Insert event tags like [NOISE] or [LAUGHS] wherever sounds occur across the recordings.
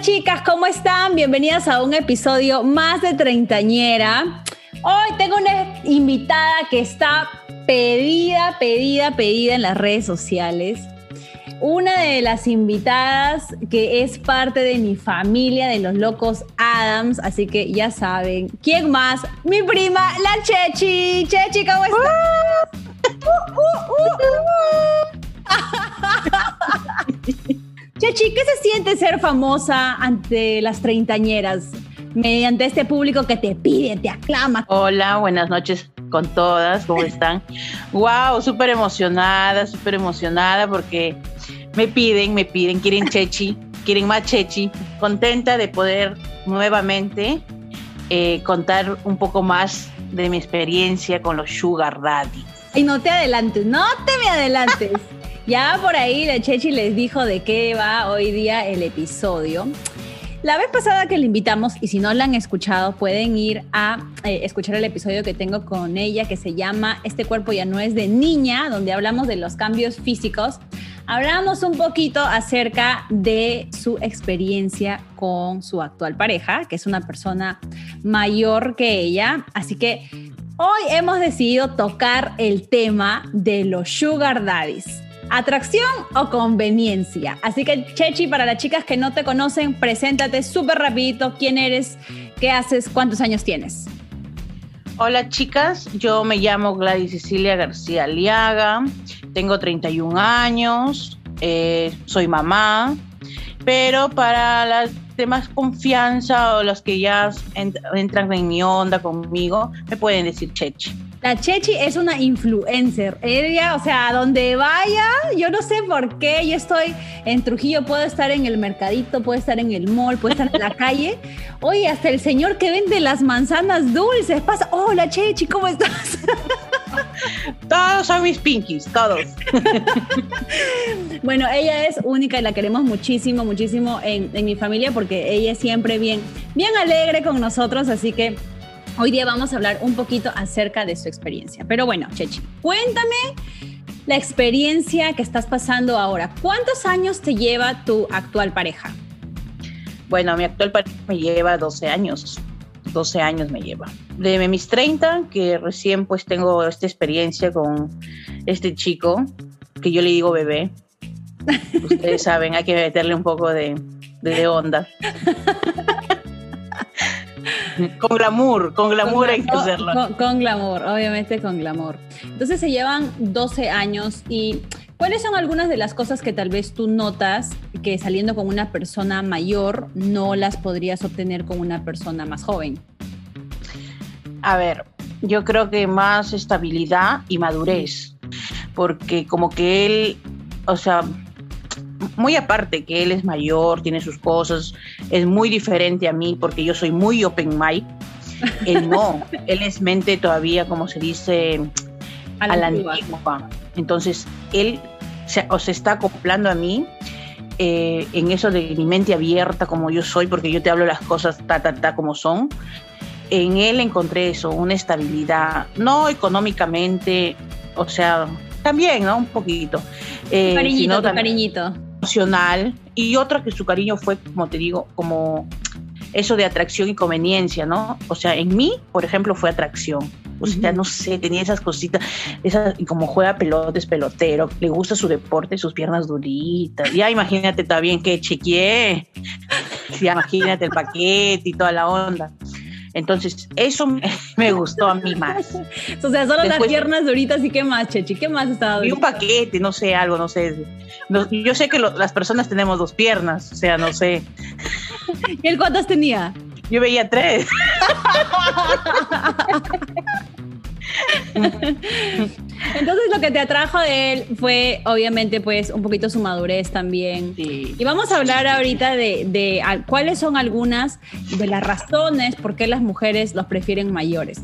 Chicas, ¿cómo están? Bienvenidas a un episodio más de Treintañera. Hoy tengo una invitada que está pedida, pedida, pedida en las redes sociales. Una de las invitadas que es parte de mi familia de los locos Adams, así que ya saben, ¿quién más? Mi prima, la Chechi. Chechi, ¿cómo estás? [LAUGHS] [LAUGHS] Chechi, ¿qué se siente ser famosa ante las treintañeras? Mediante este público que te pide, te aclama. Hola, buenas noches con todas, ¿cómo [LAUGHS] están? wow, súper emocionada, súper emocionada porque me piden, me piden, quieren Chechi, [LAUGHS] quieren más Chechi. Contenta de poder nuevamente eh, contar un poco más de mi experiencia con los Sugar Daddy. Y no te adelantes, no te me adelantes. [LAUGHS] Ya por ahí la Chechi les dijo de qué va hoy día el episodio. La vez pasada que le invitamos, y si no la han escuchado, pueden ir a eh, escuchar el episodio que tengo con ella que se llama Este cuerpo ya no es de niña, donde hablamos de los cambios físicos. Hablamos un poquito acerca de su experiencia con su actual pareja, que es una persona mayor que ella. Así que hoy hemos decidido tocar el tema de los sugar daddies. ¿Atracción o conveniencia? Así que, Chechi, para las chicas que no te conocen, preséntate súper rapidito. ¿Quién eres? ¿Qué haces? ¿Cuántos años tienes? Hola chicas, yo me llamo Gladys Cecilia García Liaga, tengo 31 años, eh, soy mamá, pero para las temas confianza o los que ya entran en mi onda conmigo, me pueden decir Chechi. La Chechi es una influencer. Ella, o sea, donde vaya, yo no sé por qué, yo estoy en Trujillo, puedo estar en el mercadito, puedo estar en el mall, puedo estar en la calle. Oye, hasta el señor que vende las manzanas dulces pasa, hola Chechi, ¿cómo estás? [LAUGHS] Todos son mis pinkies, todos. [LAUGHS] bueno, ella es única y la queremos muchísimo, muchísimo en, en mi familia porque ella es siempre bien, bien alegre con nosotros, así que Hoy día vamos a hablar un poquito acerca de su experiencia. Pero bueno, Chechi, cuéntame la experiencia que estás pasando ahora. ¿Cuántos años te lleva tu actual pareja? Bueno, mi actual pareja me lleva 12 años. 12 años me lleva. De mis 30, que recién pues tengo esta experiencia con este chico, que yo le digo bebé. Ustedes [LAUGHS] saben, hay que meterle un poco de, de onda. [LAUGHS] con glamour, con glamour hay que hacerlo. Con, glamour, obviamente con glamour. Entonces se llevan 12 años y ¿cuáles son algunas de las cosas que tal vez tú notas que saliendo con una persona mayor no las podrías obtener con una persona más joven? A ver, yo creo que más estabilidad y madurez, porque como que él, o sea, muy aparte que él es mayor, tiene sus cosas, es muy diferente a mí porque yo soy muy open mind. Él no, [LAUGHS] él es mente todavía, como se dice, a la, antigua. Entonces, él se, o se está acoplando a mí eh, en eso de mi mente abierta como yo soy, porque yo te hablo las cosas ta, ta, ta como son. En él encontré eso, una estabilidad, no económicamente, o sea, también, ¿no? Un poquito. Eh, cariñito, cariñito emocional y otra que su cariño fue, como te digo, como eso de atracción y conveniencia, ¿no? O sea, en mí, por ejemplo, fue atracción. O sea, no sé, tenía esas cositas, esas, y como juega pelotes, pelotero, le gusta su deporte, sus piernas duritas. Ya imagínate también que chequeé. Ya imagínate el paquete y toda la onda. Entonces, eso [LAUGHS] me gustó a mí más. [LAUGHS] o sea, solo las piernas duritas y qué más, Chechi, ¿qué más estaba Y un paquete, no sé, algo, no sé. yo sé que las personas tenemos dos piernas, o sea, no sé. ¿Y él cuántas tenía? Yo veía tres. [LAUGHS] [LAUGHS] Entonces lo que te atrajo de él fue obviamente pues un poquito su madurez también. Y vamos a hablar ahorita de, de cuáles son algunas de las razones por qué las mujeres los prefieren mayores.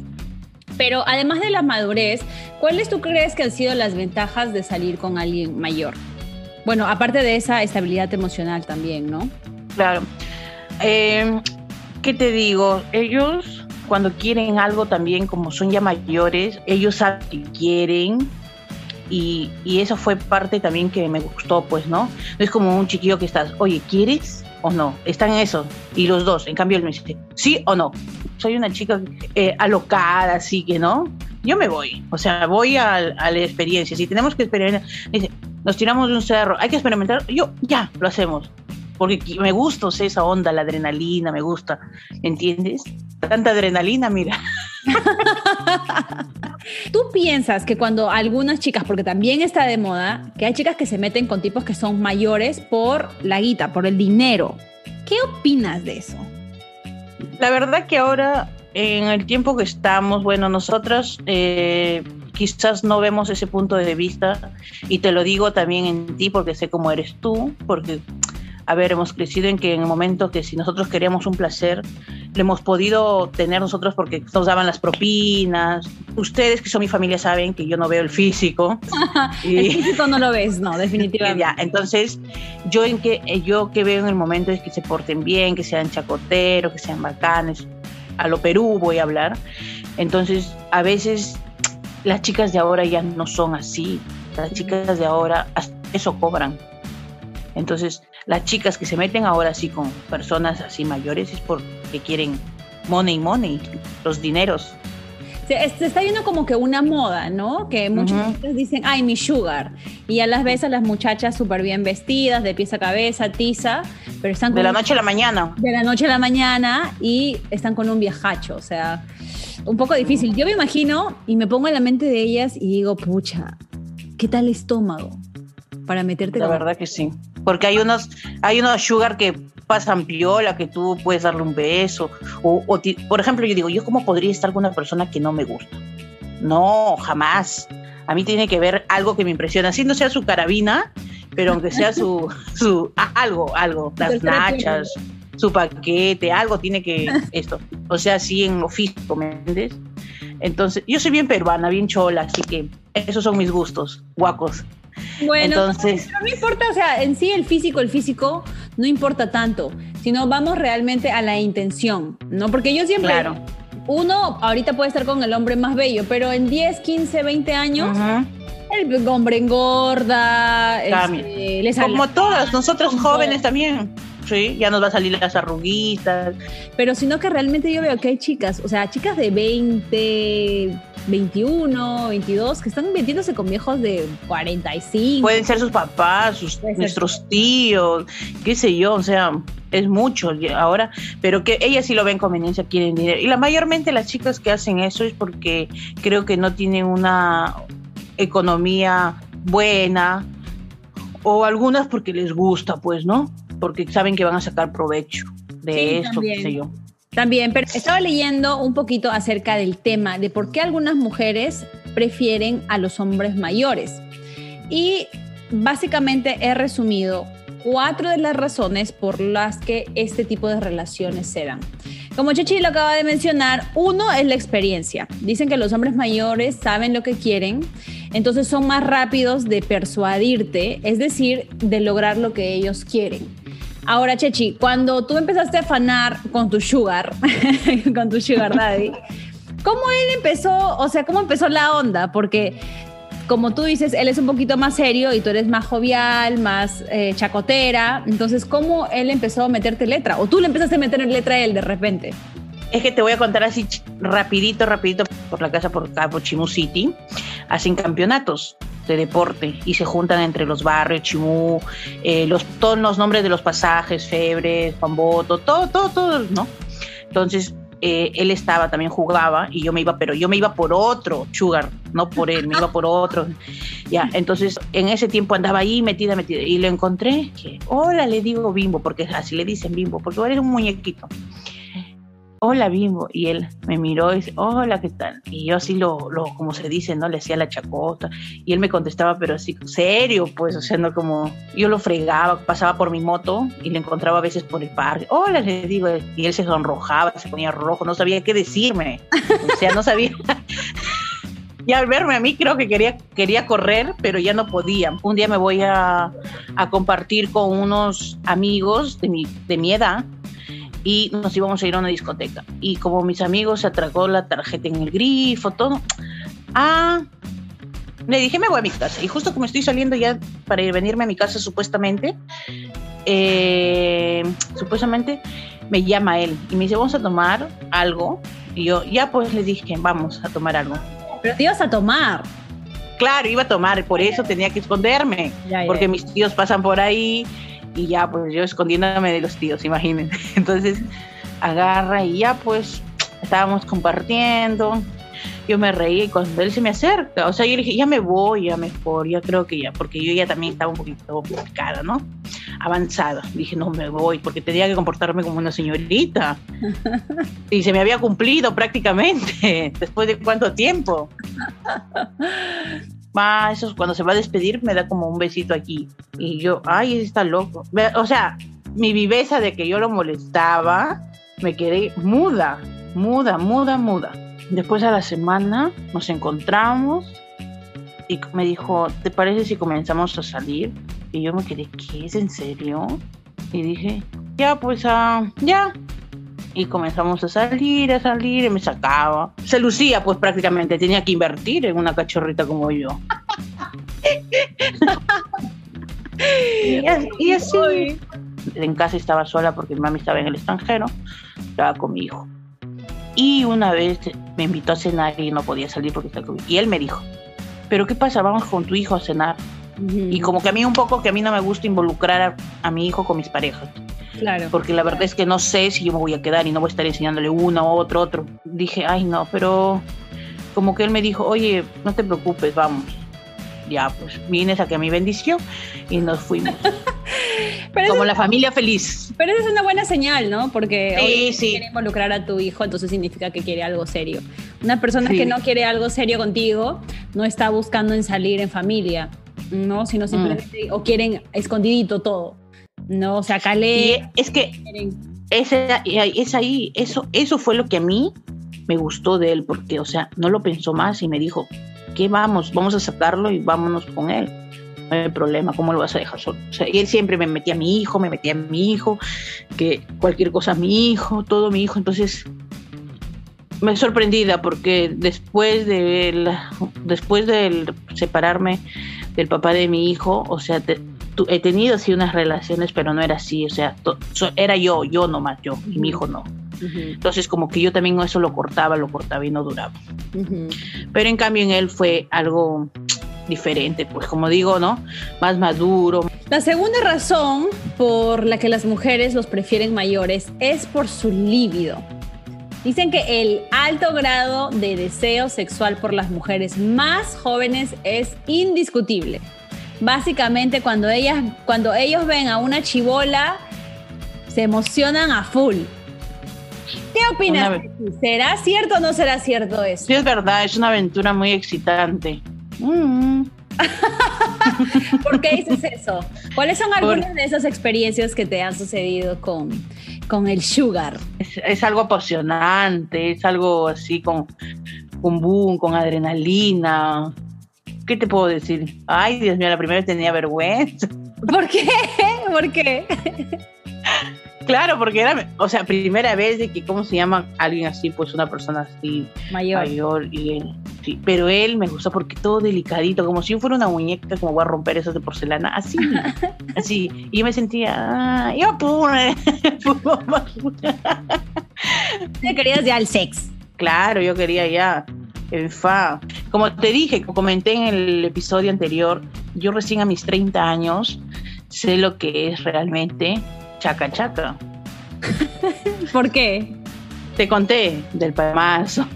Pero además de la madurez, ¿cuáles tú crees que han sido las ventajas de salir con alguien mayor? Bueno, aparte de esa estabilidad emocional también, ¿no? Claro. Eh, ¿Qué te digo? Ellos cuando quieren algo también, como son ya mayores, ellos saben que quieren, y, y, eso fue parte también que me gustó, pues, ¿no? No es como un chiquillo que estás, oye, ¿quieres o no? Están en eso, y los dos, en cambio él me dice, ¿sí o no? Soy una chica eh, alocada, así que, ¿no? Yo me voy, o sea, voy a, a la experiencia. Si tenemos que experimentar, dice, nos tiramos de un cerro, hay que experimentar, yo ya, lo hacemos porque me gusta esa onda, la adrenalina, me gusta, ¿entiendes? Tanta adrenalina, mira. [LAUGHS] ¿Tú piensas que cuando algunas chicas, porque también está de moda, que hay chicas que se meten con tipos que son mayores por la guita, por el dinero? ¿Qué opinas de eso? La verdad que ahora, en el tiempo que estamos, bueno, nosotras eh, quizás no vemos ese punto de vista y te lo digo también en ti porque sé cómo eres tú, porque a ver, hemos crecido en que en el momento que si nosotros queríamos un placer, lo hemos podido tener nosotros porque nos daban las propinas. Ustedes que son mi familia saben que yo no veo el físico. [LAUGHS] el físico no lo ves, no, definitivamente. Ya, entonces, yo en que yo que veo en el momento es que se porten bien, que sean chacoteros, que sean bacanes. A lo Perú voy a hablar. Entonces, a veces las chicas de ahora ya no son así. Las chicas de ahora eso cobran. Entonces, las chicas que se meten ahora sí con personas así mayores es porque quieren money, money, los dineros. Se, está viendo como que una moda, ¿no? Que muchas dicen, ay, mi sugar. Y a las veces a las muchachas súper bien vestidas, de pies a cabeza, tiza, pero están De la noche a la mañana. De la noche a la mañana y están con un viajacho, o sea, un poco difícil. Yo me imagino y me pongo en la mente de ellas y digo, pucha, ¿qué tal estómago? Para meterte La verdad que sí porque hay unos, hay unos sugar que pasan piola, que tú puedes darle un beso, o, por ejemplo, yo digo, ¿yo cómo podría estar con una persona que no me gusta? No, jamás. A mí tiene que ver algo que me impresiona, así no sea su carabina, pero aunque sea su, [LAUGHS] su algo, algo, las nachas, su paquete, algo tiene que esto. O sea, así en oficio, ¿me entiendes? Entonces, yo soy bien peruana, bien chola, así que esos son mis gustos, guacos. Bueno, Entonces, no importa, o sea, en sí el físico, el físico no importa tanto, sino vamos realmente a la intención, ¿no? Porque yo siempre, claro. uno ahorita puede estar con el hombre más bello, pero en 10, 15, 20 años, el hombre engorda, este, como todas, nosotros jóvenes también. Sí, ya nos va a salir las arruguitas. Pero sino que realmente yo veo que hay chicas, o sea, chicas de 20, 21, 22, que están metiéndose con viejos de 45. Pueden ser sus papás, sus, nuestros tíos, qué sé yo, o sea, es mucho ahora, pero que ellas sí lo ven conveniencia, quieren dinero. Y la mayormente las chicas que hacen eso es porque creo que no tienen una economía buena o algunas porque les gusta, pues, ¿no? Porque saben que van a sacar provecho de esto, qué sé yo. También, pero estaba leyendo un poquito acerca del tema de por qué algunas mujeres prefieren a los hombres mayores. Y básicamente he resumido cuatro de las razones por las que este tipo de relaciones se dan. Como Chechi lo acaba de mencionar, uno es la experiencia. Dicen que los hombres mayores saben lo que quieren, entonces son más rápidos de persuadirte, es decir, de lograr lo que ellos quieren. Ahora, Chechi, cuando tú empezaste a afanar con tu sugar, [LAUGHS] con tu sugar daddy, ¿cómo él empezó, o sea, cómo empezó la onda? Porque como tú dices, él es un poquito más serio y tú eres más jovial, más eh, chacotera. Entonces, ¿cómo él empezó a meterte letra? ¿O tú le empezaste a meter letra a él de repente? Es que te voy a contar así rapidito, rapidito por la casa por acá, por Chimu City. Hacen campeonatos de deporte y se juntan entre los barrios, Chimú, eh, los, todos los nombres de los pasajes, Febres, Pamboto, todo, todo, todo, ¿no? Entonces, eh, él estaba, también jugaba y yo me iba, pero yo me iba por otro Sugar, no por él, me iba por otro. [LAUGHS] Ya, entonces en ese tiempo andaba ahí metida, metida y lo encontré. Que, Hola, le digo bimbo, porque así le dicen bimbo, porque eres un muñequito. Hola Bimbo. Y él me miró y dice, hola, ¿qué tal? Y yo así lo, lo, como se dice, ¿no? Le hacía la chacota. Y él me contestaba, pero así, serio, pues, o sea, no como, yo lo fregaba, pasaba por mi moto y le encontraba a veces por el parque. Hola, le digo, y él se sonrojaba, se ponía rojo, no sabía qué decirme. O sea, no sabía. [LAUGHS] y al verme a mí creo que quería, quería correr, pero ya no podía. Un día me voy a, a compartir con unos amigos de mi, de mi edad y nos íbamos a ir a una discoteca. Y como mis amigos se atragó la tarjeta en el grifo, todo, ah, le dije, me voy a mi casa. Y justo como estoy saliendo ya para ir, venirme a mi casa, supuestamente, eh, supuestamente me llama él y me dice, vamos a tomar algo. Y yo, ya pues le dije, vamos a tomar algo. Pero te ibas a tomar. Claro, iba a tomar, por eso tenía que esconderme, Ya, ya, porque ya. mis tíos pasan por ahí y ya, pues yo escondiéndome de los tíos, imagínense. [LAUGHS] Entonces agarra y ya, pues estábamos compartiendo. Yo me reí y cuando él se me acerca, o sea, yo le dije, ya me voy, ya mejor, ya creo que ya, porque yo ya también estaba un poquito picada, ¿no? Avanzada. Dije, no me voy, porque tenía que comportarme como una señorita. [LAUGHS] Y se me había cumplido prácticamente, [LAUGHS] después de cuánto tiempo. Va, eso es cuando se va a despedir, me da como un besito aquí. Y yo, ay, está loco. O sea, mi viveza de que yo lo molestaba, me quedé muda, muda, muda, muda. Después a la semana nos encontramos y me dijo, ¿te parece si comenzamos a salir? Y yo me quedé, ¿qué es en serio? Y dije, ya, pues, ah, ya. Y comenzamos a salir, a salir, y me sacaba. Se lucía, pues prácticamente, tenía que invertir en una cachorrita como yo. [LAUGHS] y, as- y así. En casa estaba sola porque mi mami estaba en el extranjero, estaba con mi hijo. Y una vez me invitó a cenar y no podía salir porque estaba con Y él me dijo, ¿pero qué pasa? Vamos con tu hijo a cenar. Y como que a mí un poco que a mí no me gusta involucrar a, a mi hijo con mis parejas Claro. porque la verdad es que no sé si yo me voy a quedar y no voy a estar enseñándole uno o otro, otro. Dije, ay no, pero como que él me dijo, oye, no te preocupes, vamos. Ya, pues vienes a que mi bendición y nos fuimos. [LAUGHS] Pero, como la familia feliz. pero eso es una buena señal, ¿no? Porque Sí, sí. quiere involucrar a tu hijo, entonces significa que quiere algo serio. Una persona Sí. que no quiere algo serio contigo no está buscando en salir en familia, ¿no? Mm. Sino simplemente, o quieren escondidito todo, ¿no? O sea, Y calé. es que ese, es ahí, eso, eso fue lo que a mí me gustó de él, porque, o sea, no lo pensó más y me dijo, ¿qué vamos? Vamos a sacarlo y vámonos con él. No hay problema, ¿cómo lo vas a dejar solo? O sea, y él siempre me metía a mi hijo, me metía a mi hijo, que cualquier cosa a mi hijo, todo mi hijo. Entonces, me sorprendida porque después de la- después de separarme del papá de mi hijo, o sea, te- tu- he tenido así unas relaciones, pero no era así, o sea, to- so- era yo, yo nomás yo, y mi hijo no. Ujú, Entonces como que yo también eso lo cortaba, lo cortaba y no duraba. ujú. Pero en cambio en él fue algo diferente, pues como digo, ¿no? Más maduro. La segunda razón por la que las mujeres los prefieren mayores es por su líbido. Dicen que el alto grado de deseo sexual por las mujeres más jóvenes es indiscutible. Básicamente cuando ellas cuando ellos ven a una chivola se emocionan a full. ¿Qué opinas? Una-? ¿Será cierto o no será cierto eso? Sí es verdad, es una aventura muy excitante. Mm. [LAUGHS] ¿Por qué dices eso? ¿Cuáles son algunas de esas experiencias que te han sucedido con, con el sugar? Es, es algo apasionante, es algo así con, con boom, con adrenalina. ¿Qué te puedo decir? Ay, Dios mío, la primera vez tenía vergüenza. [LAUGHS] ¿Por qué? ¿Por qué? Claro, porque era, o sea, primera vez de que, ¿cómo se llama? Alguien así, pues una persona así, Mayor. mayor. Y él, sí. Pero él me gustó porque todo delicadito, como si yo fuera una muñeca, como voy a romper esas de porcelana, así, [LAUGHS] así. Y yo me sentía, ah, yo pude. [LAUGHS] ¿Te querías ya al sex? Claro, yo quería ya. En fa. Como te dije, como comenté en el episodio anterior, yo recién a mis 30 años sé lo que es realmente chaca chaca. [LAUGHS] ¿Por qué? Te conté del palmazo.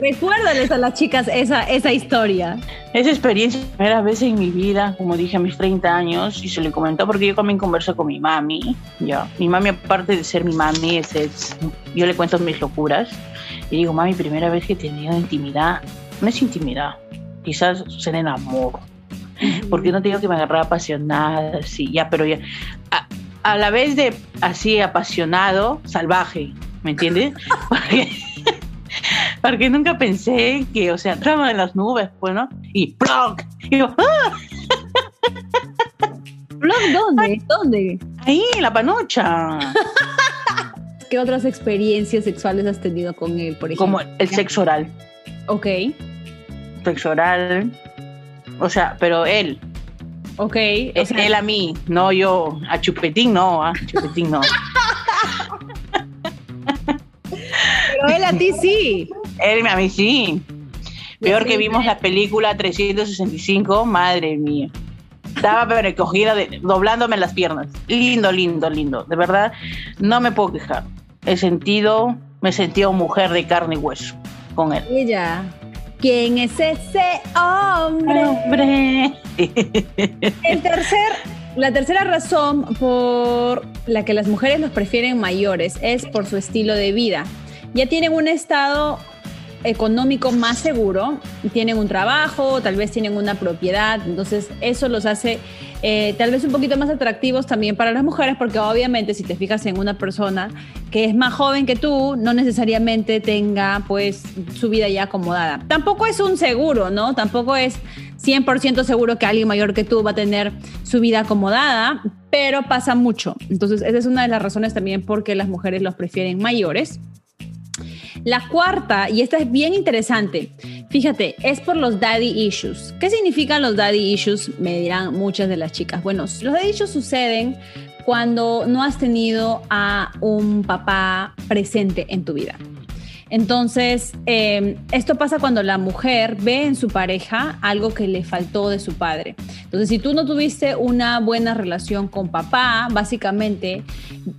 Recuérdales a las chicas esa, esa historia. Esa experiencia, primera vez en mi vida, como dije a mis 30 años, y se le comentó porque yo también converso con mi mami. Ya. Mi mami, aparte de ser mi mami, es, yo le cuento mis locuras. Y digo, mami, primera vez que he tenido intimidad, no es intimidad, quizás ser en amor. Porque no tengo que me agarrar apasionada, sí, ya, pero ya. A, a la vez de así apasionado, salvaje, ¿me entiendes? Porque, [LAUGHS] nunca pensé que, o sea, trama en las nubes, pues, ¿no? Y ¡ploc! Y yo, ¡ah! dónde? ¿Dónde? Ahí, en la panocha. [LAUGHS] ¿Qué otras experiencias sexuales has tenido con él, por ejemplo? Como el sexo oral. Ok. Sexo oral. O sea, pero él. Ok. Es él a mí, no yo. A Chupetín no, a Chupetín no. [LAUGHS] Pero él a ti sí. [LAUGHS] Él a mí sí. Peor que vimos la película 365, madre mía. Estaba pero recogida, de, doblándome las piernas. Lindo, lindo, lindo. De verdad, no me puedo quejar. He sentido, me he sentido mujer de carne y hueso con él. Ella. ¿Quién es ese hombre? Hombre. El tercer, la tercera razón por la que las mujeres los prefieren mayores es por su estilo de vida ya tienen un estado económico más seguro, tienen un trabajo, tal vez tienen una propiedad, entonces eso los hace eh, tal vez un poquito más atractivos también para las mujeres, porque obviamente si te fijas en una persona que es más joven que tú, no necesariamente tenga pues su vida ya acomodada. Tampoco es un seguro, ¿no? Tampoco es 100% seguro que alguien mayor que tú va a tener su vida acomodada, pero pasa mucho. Entonces esa es una de las razones también por qué las mujeres los prefieren mayores. La cuarta, y esta es bien interesante, fíjate, es por los daddy issues. ¿Qué significan los daddy issues? Me dirán muchas de las chicas. Bueno, los daddy issues suceden cuando no has tenido a un papá presente en tu vida. Entonces, em, esto pasa cuando la mujer ve en su pareja algo que le faltó de su padre. Entonces, si tú no tuviste una buena relación con papá, básicamente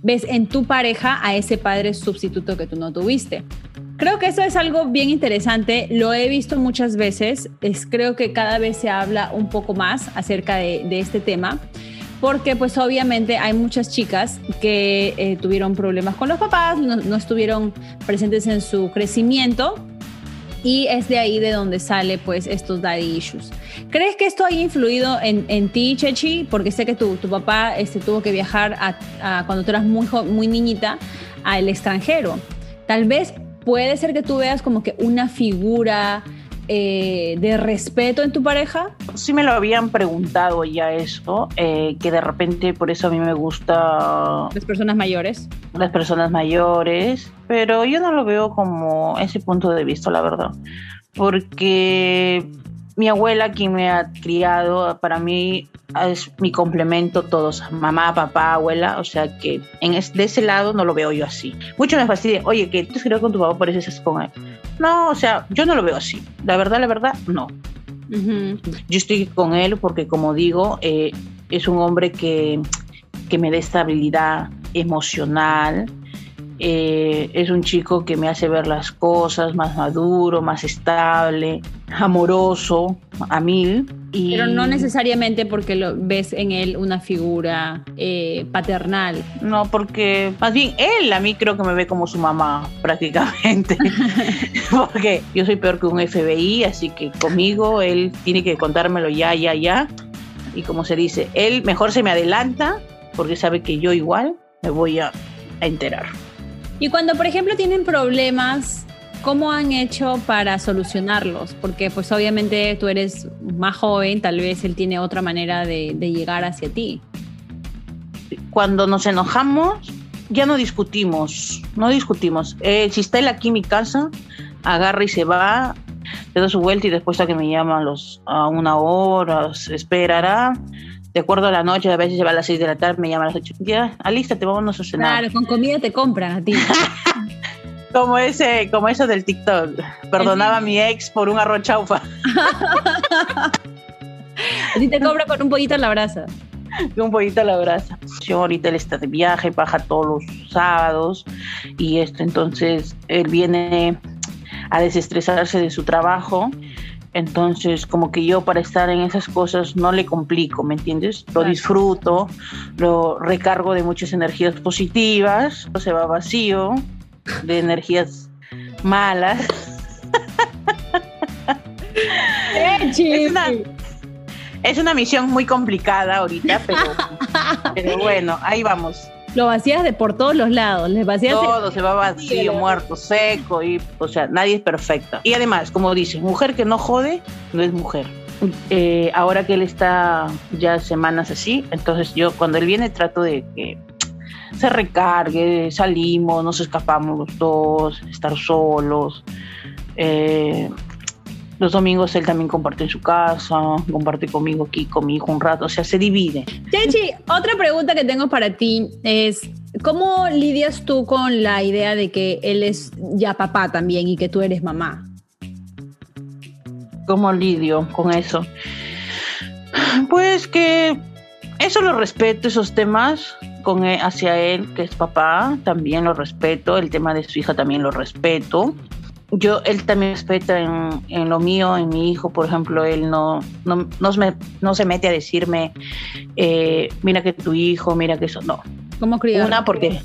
ves en tu pareja a ese padre sustituto que tú no tuviste. Creo que eso es algo bien interesante, lo he visto muchas veces, es, creo que cada vez se habla un poco más acerca de, de este tema porque pues obviamente hay muchas chicas que eh, tuvieron problemas con los papás, no, estuvieron presentes en su crecimiento y es de ahí de donde sale pues estos daddy issues. ¿Crees que esto haya influido en, en ti, Chechi? Porque sé que tu, tu papá este, tuvo que viajar a, cuando tú eras muy, muy niñita al extranjero. Tal vez puede ser que tú veas como que una figura eh, de respeto en tu pareja? Sí me lo habían preguntado ya eso, eh, que de repente por eso a mí me gusta... Las personas mayores. Las personas mayores, pero yo no lo veo como ese punto de vista, la verdad. Porque mi abuela, quien me ha criado, para mí es mi complemento todos, mamá, papá, abuela, o sea que en de ese lado no lo veo yo así. Mucho me fastidia, oye, que tú has con tu papá, por eso estás con él. No, o sea, yo no lo veo así. La verdad, la verdad, no. Yo estoy con él porque, como digo, eh, es un hombre que, que me da estabilidad emocional, eh, es un chico que me hace ver las cosas más maduro, más estable, amoroso, a mil. Pero no necesariamente porque lo ves en él una figura eh, paternal. No, porque más bien él a mí creo que me ve como su mamá [LAUGHS] prácticamente. [LAUGHS] porque yo soy peor que un FBI, así que conmigo él tiene que contármelo ya, ya, ya. Y como se dice, él mejor se me adelanta porque sabe que yo igual me voy a enterar. Y cuando, por ejemplo, tienen problemas, ¿cómo han hecho para solucionarlos? Porque pues obviamente tú eres más joven, tal vez él tiene otra manera de, llegar hacia ti. Cuando nos enojamos, ya no discutimos, no discutimos. Eh, si está él aquí en mi casa, agarra y se va, le da su vuelta y después a que me llama los, a una hora, esperará acuerdo a la noche, a veces se va a las 6 de la tarde, me llama a las 8. Ya, alístate, vámonos a cenar. Claro, con comida te compran a ti. [LAUGHS] como ese, como eso del TikTok. Perdonaba a mi ex por un arroz chaufa. [LAUGHS] Así te cobra con un pollito a la brasa. [LAUGHS] un pollito a la brasa. Yo ahorita él está de viaje, baja todos los sábados y esto, entonces él viene a desestresarse de su trabajo. Entonces, como que yo para estar en esas cosas no le complico, ¿me entiendes? Lo disfruto, lo recargo de muchas energías positivas, se va vacío de energías malas. [LAUGHS] es, una, es una misión muy complicada ahorita, pero, [LAUGHS] pero bueno, ahí vamos lo vacías de por todos los lados, les vacías todo se va vacío, muerto, seco y o sea, nadie es perfecta. Y además, como dices, mujer que no jode no es mujer. Eh, ahora que él está ya semanas así, entonces yo cuando él viene trato de que se recargue, salimos, nos escapamos los dos, estar solos. Eh, los domingos él también comparte en su casa, comparte conmigo aquí, con mi hijo un rato, o sea, se divide. Chechi, otra pregunta que tengo para ti es, ¿cómo lidias tú con la idea de que él es ya papá también y que tú eres mamá? ¿Cómo lidio con eso? Pues que eso lo respeto, esos temas con e, hacia él, que es papá, también lo respeto, el tema de su hija también lo respeto yo, él también respeta en, lo mío, en mi hijo, por ejemplo, él no, no, no, se mete a decirme, eh, mira que tu hijo, mira que eso, no. ¿Cómo criar? Una, porque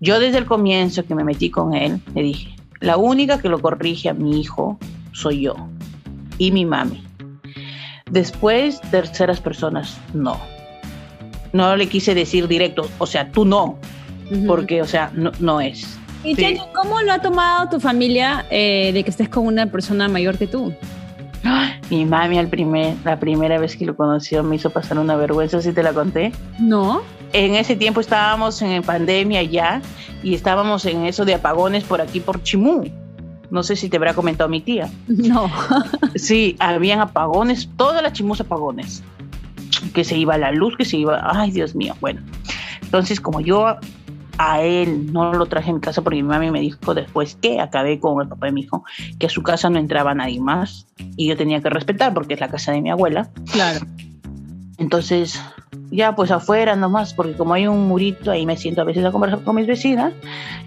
yo desde el comienzo que me metí con él, le dije, la única que lo corrige a mi hijo soy yo y mi mami. Después, terceras personas, no. No le quise decir directo, o sea, tú no, porque, o sea, no, no es. Y ¿cómo lo ha tomado tu familia eh, de que estés con una persona mayor que tú? Mi mami al primer, la primera vez que lo conoció me hizo pasar una vergüenza, si te la conté. No. En ese tiempo estábamos en pandemia ya y estábamos en eso de apagones por aquí por Chimú. No sé si te habrá comentado mi tía. [LAUGHS] No. sí, habían apagones, todas las Chimus apagones. Que se iba la luz, que se iba. Ay, Dios mío. Bueno, entonces como yo a él no lo traje a mi casa porque mi mami me dijo después que acabé con el papá de mi hijo, que a su casa no entraba nadie más y yo tenía que respetar porque es la casa de mi abuela. Claro. Entonces, ya pues afuera nomás, porque como hay un murito, ahí me siento a veces a conversar con mis vecinas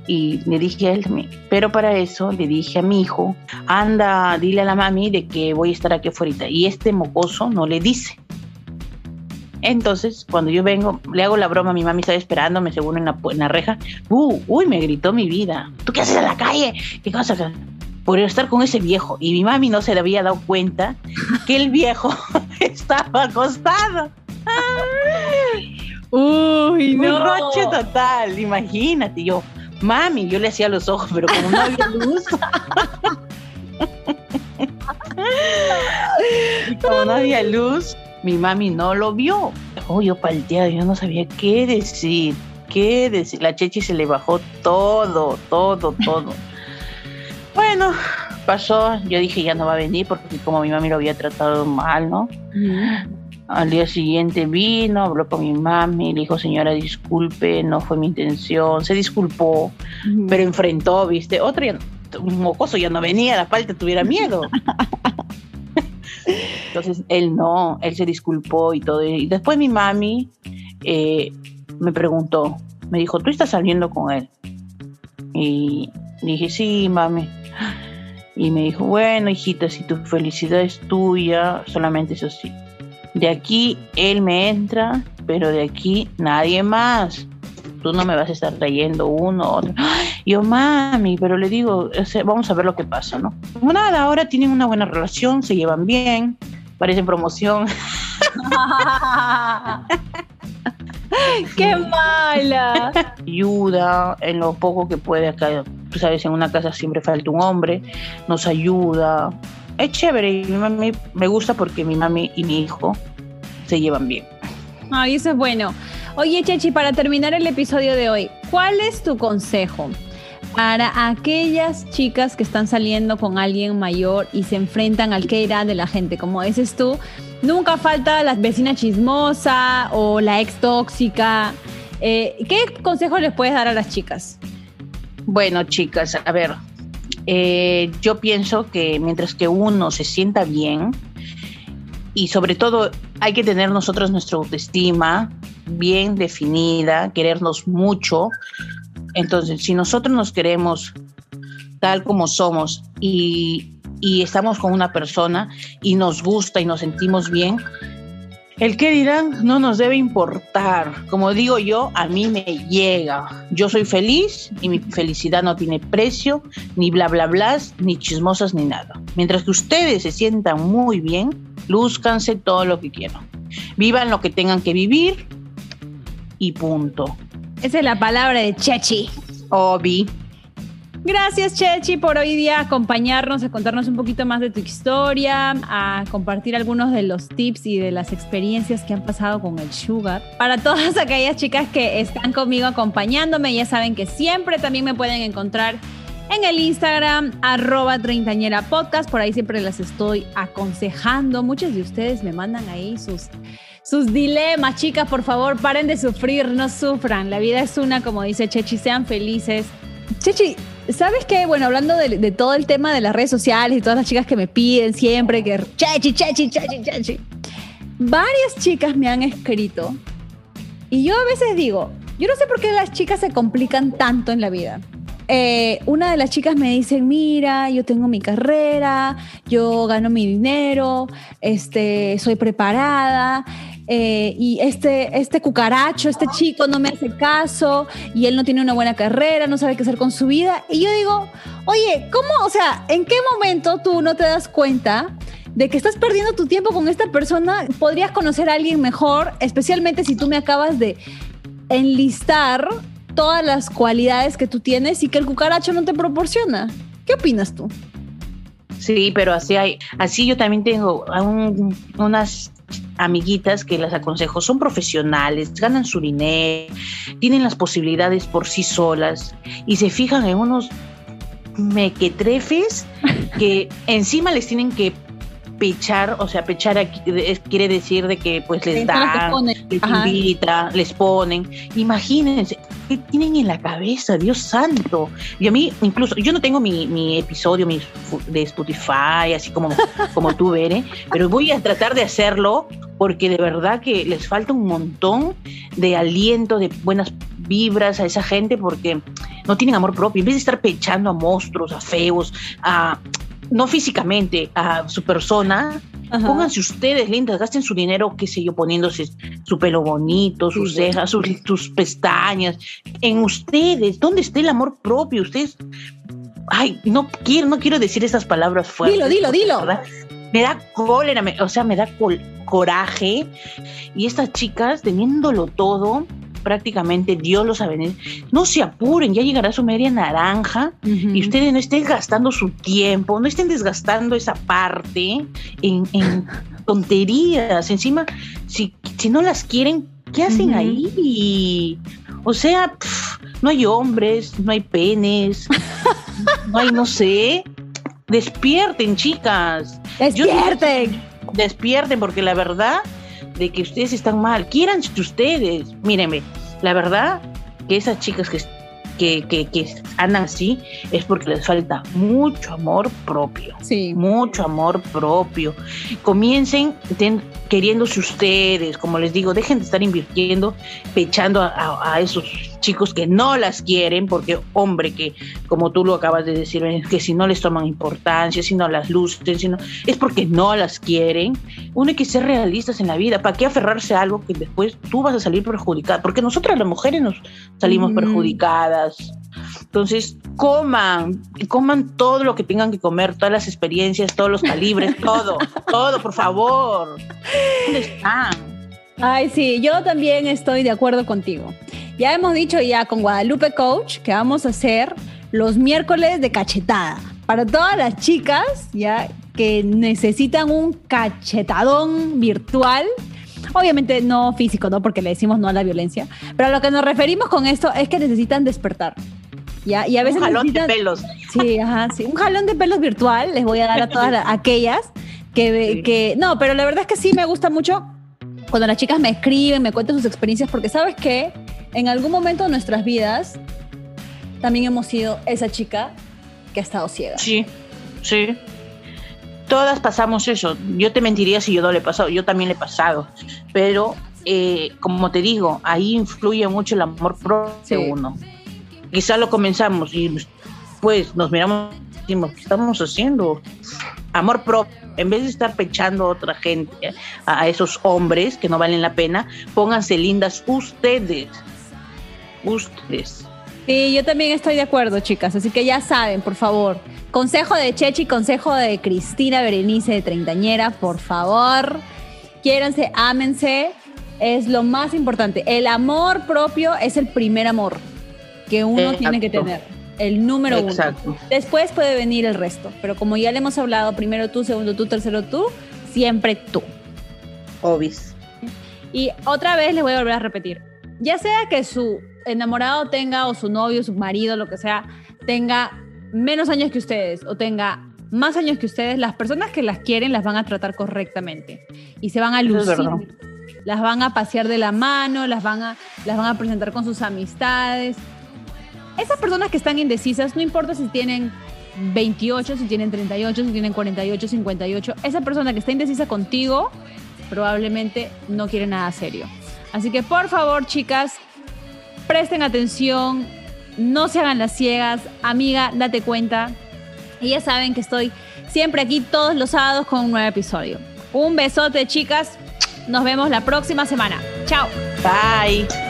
y le dije a él también. Pero para eso le dije a mi hijo, anda, dile a la mami de que voy a estar aquí afuera. Y este mocoso no le dice. Entonces, cuando yo vengo, le hago la broma, mi mami está esperándome según en la, en la reja. Uh, uy, me gritó mi vida. ¿Tú qué haces en la calle? ¿Qué cosa? Por estar con ese viejo. Y mi mami no se le había dado cuenta que el viejo [LAUGHS] estaba acostado. [LAUGHS] Uy, no. Un roche total, imagínate. Yo, mami, yo le hacía los ojos, pero como no había luz. [LAUGHS] y como no había luz, mi mami no lo vio. Oh, yo palteada, yo no sabía qué decir, qué decir. La Chechi se le bajó todo, todo, [LAUGHS] todo. bueno, pasó, yo dije ya no va a venir porque como mi mami lo había tratado mal, ¿no? Al día siguiente vino, habló con mi mami, le dijo, señora, disculpe, no fue mi intención, se disculpó, pero enfrentó, viste, otro un mocoso ya no venía, la falta tuviera miedo. [LAUGHS] Entonces él no, él se disculpó y todo. Y después mi mami eh, me preguntó, me dijo, ¿tú estás saliendo con él? Y dije, sí, mami. Y me dijo, bueno, hijita, si tu felicidad es tuya, solamente eso sí. De aquí él me entra, pero de aquí nadie más tú no me vas a estar trayendo uno, otro. yo, mami, pero le digo, vamos a ver lo que pasa, ¿no? Nada, ahora tienen una buena relación, se llevan bien, parecen promoción. [LAUGHS] ¡Qué mala! Ayuda en lo poco que puede acá. Tú sabes, en una casa siempre falta un hombre, nos ayuda. Es chévere y mi mami me gusta porque mi mami y mi hijo se llevan bien. Ay, eso es bueno. Oye, Chechi, para terminar el episodio de hoy, ¿cuál es tu consejo para aquellas chicas que están saliendo con alguien mayor y se enfrentan al que irá de la gente? Como dices tú, nunca falta la vecina chismosa o la ex tóxica. Eh, ¿Qué consejo les puedes dar a las chicas? Bueno, chicas, a ver, eh, yo pienso que mientras que uno se sienta bien, y sobre todo hay que tener nosotros nuestra autoestima bien definida, querernos mucho. Entonces, si nosotros nos queremos tal como somos y, y estamos con una persona y nos gusta y nos sentimos bien, el que dirán no nos debe importar. Como digo yo, a mí me llega. Yo soy feliz y mi felicidad no tiene precio, ni bla bla bla, ni chismosas ni nada. Mientras que ustedes se sientan muy bien, lúzcanse todo lo que quieran. Vivan lo que tengan que vivir y punto. Esa es la palabra de Chechi. Obi. Gracias, Chechi, por hoy día acompañarnos, a contarnos un poquito más de tu historia, a compartir algunos de los tips y de las experiencias que han pasado con el Sugar. Para todas [LAUGHS] aquellas chicas que están conmigo acompañándome, ya saben que siempre también me pueden encontrar en el Instagram, arroba treintañera podcast. Por ahí siempre las estoy aconsejando. Muchos de ustedes me mandan ahí sus, sus dilemas. Chicas, por favor, paren de sufrir, no sufran. La vida es una, como dice Chechi, sean felices. Chechi, ¿sabes qué? Bueno, hablando de, todo el tema de las redes sociales y todas las chicas que me piden siempre que Chechi, Chechi, Chechi, Chechi. Varias chicas me han escrito y yo a veces digo, yo no sé por qué las chicas se complican tanto en la vida. Eh, una de las chicas me dice, mira, yo tengo mi carrera, yo gano mi dinero, este, soy preparada, eh, y este, este cucaracho, este chico no me hace caso y él no tiene una buena carrera, no sabe qué hacer con su vida. Y yo digo, oye, ¿cómo? O sea, ¿en qué momento tú no te das cuenta de que estás perdiendo tu tiempo con esta persona? Podrías conocer a alguien mejor, especialmente si tú me acabas de enlistar todas las cualidades que tú tienes y que el cucaracho no te proporciona. ¿Qué opinas tú? Sí, pero así hay, así yo también tengo unas amiguitas que las aconsejo son profesionales, ganan su dinero, tienen las posibilidades por sí solas y se fijan en unos mequetrefes que [LAUGHS] encima les tienen que pechar, o sea, pechar aquí, quiere decir de que pues les dan, les invita, les ponen. Imagínense, ¿qué tienen en la cabeza? Dios santo. Y a mí, incluso, yo no tengo mi, mi episodio mi, de Spotify, así como, [LAUGHS] como tú, Bere, pero voy a tratar de hacerlo porque de verdad que les falta un montón de aliento, de buenas vibras a esa gente porque no tienen amor propio. En vez de estar pechando a monstruos, a feos, a no físicamente, a su persona, pónganse ustedes lindas, gasten su dinero, qué sé yo, poniéndose su pelo bonito, sus cejas, sus, pestañas, en ustedes. ¿Dónde está el amor propio? Ustedes ay, no quiero, no quiero decir esas palabras fuertes. Dilo, dilo, dilo me da cólera, o sea, me da coraje. Y estas chicas, teniéndolo todo, prácticamente Dios lo sabe, no se apuren, ya llegará su media naranja y ustedes no estén gastando su tiempo, no estén desgastando esa parte en, [LAUGHS] tonterías. Encima, si, si no las quieren, ¿qué hacen ahí? O sea, no hay hombres, no hay penes, [LAUGHS] no hay, no sé. Despierten, chicas. Despierten. despierten, porque la verdad de que ustedes están mal, quieranse ustedes. Mírenme, la verdad que esas chicas que que, que, andan así es porque les falta mucho amor propio. Sí. Mucho amor propio. Comiencen queriéndose ustedes, como les digo, dejen de estar invirtiendo, pechando a, a esos chicos que no las quieren, porque hombre, que como tú lo acabas de decir, que si no les toman importancia, si no las lucen, si no, es porque no las quieren. Uno hay que ser realistas en la vida. ¿Para qué aferrarse a algo que después tú vas a salir perjudicada? Porque nosotras las mujeres nos salimos perjudicadas. Entonces, coman, coman todo lo que tengan que comer, todas las experiencias, todos los calibres, [LAUGHS] todo, todo, por favor. ¿Dónde están? Ay, sí, yo también estoy de acuerdo contigo. Ya hemos dicho ya con Guadalupe Coach que vamos a hacer los miércoles de cachetada. Para todas las chicas ya que necesitan un cachetadón virtual, obviamente no físico, ¿no? Porque le decimos no a la violencia, pero a lo que nos referimos con esto es que necesitan despertar. ¿Ya? Y a veces un jalón de pelos. Sí, ajá, sí. Un jalón de pelos virtual les voy a dar a todas aquellas que, que... No, pero la verdad es que sí me gusta mucho cuando las chicas me escriben, me cuentan sus experiencias, porque sabes qué, en algún momento de nuestras vidas también hemos sido esa chica que ha estado ciega. Sí, sí. Todas pasamos eso. Yo te mentiría si yo no le he pasado. Yo también le he pasado. Pero, eh, como te digo, ahí influye mucho el amor propio de uno. Quizá lo comenzamos y después nos miramos y decimos, ¿qué estamos haciendo? Amor propio. En vez de estar pechando a otra gente, a esos hombres que no valen la pena, pónganse lindas ustedes. Ustedes. Sí, yo también estoy de acuerdo, chicas. Así que ya saben, por favor. Consejo de Chechi, consejo de Cristina Berenice de Treintañera, por favor. Quiéranse, ámense. Es lo más importante. El amor propio es el primer amor que uno tiene que tener. El número Exacto. uno. Después puede venir el resto. Pero como ya le hemos hablado, primero tú, segundo tú, tercero tú, siempre tú. Obis. Y otra vez les voy a volver a repetir. Ya sea que su enamorado tenga o su novio, su marido, lo que sea, tenga menos años que ustedes o tenga más años que ustedes, las personas que las quieren las van a tratar correctamente y se van a lucir. Las van a pasear de la mano, las van a, las van a presentar con sus amistades. Esas personas que están indecisas, no importa si tienen 28, si tienen 38, si tienen 48, 58, esa persona que está indecisa contigo probablemente no quiere nada serio. Así que por favor, chicas, presten atención, no se hagan las ciegas, amiga, date cuenta. Y ya saben que estoy siempre aquí todos los sábados con un nuevo episodio. Un besote, chicas. Nos vemos la próxima semana. Chao. Bye.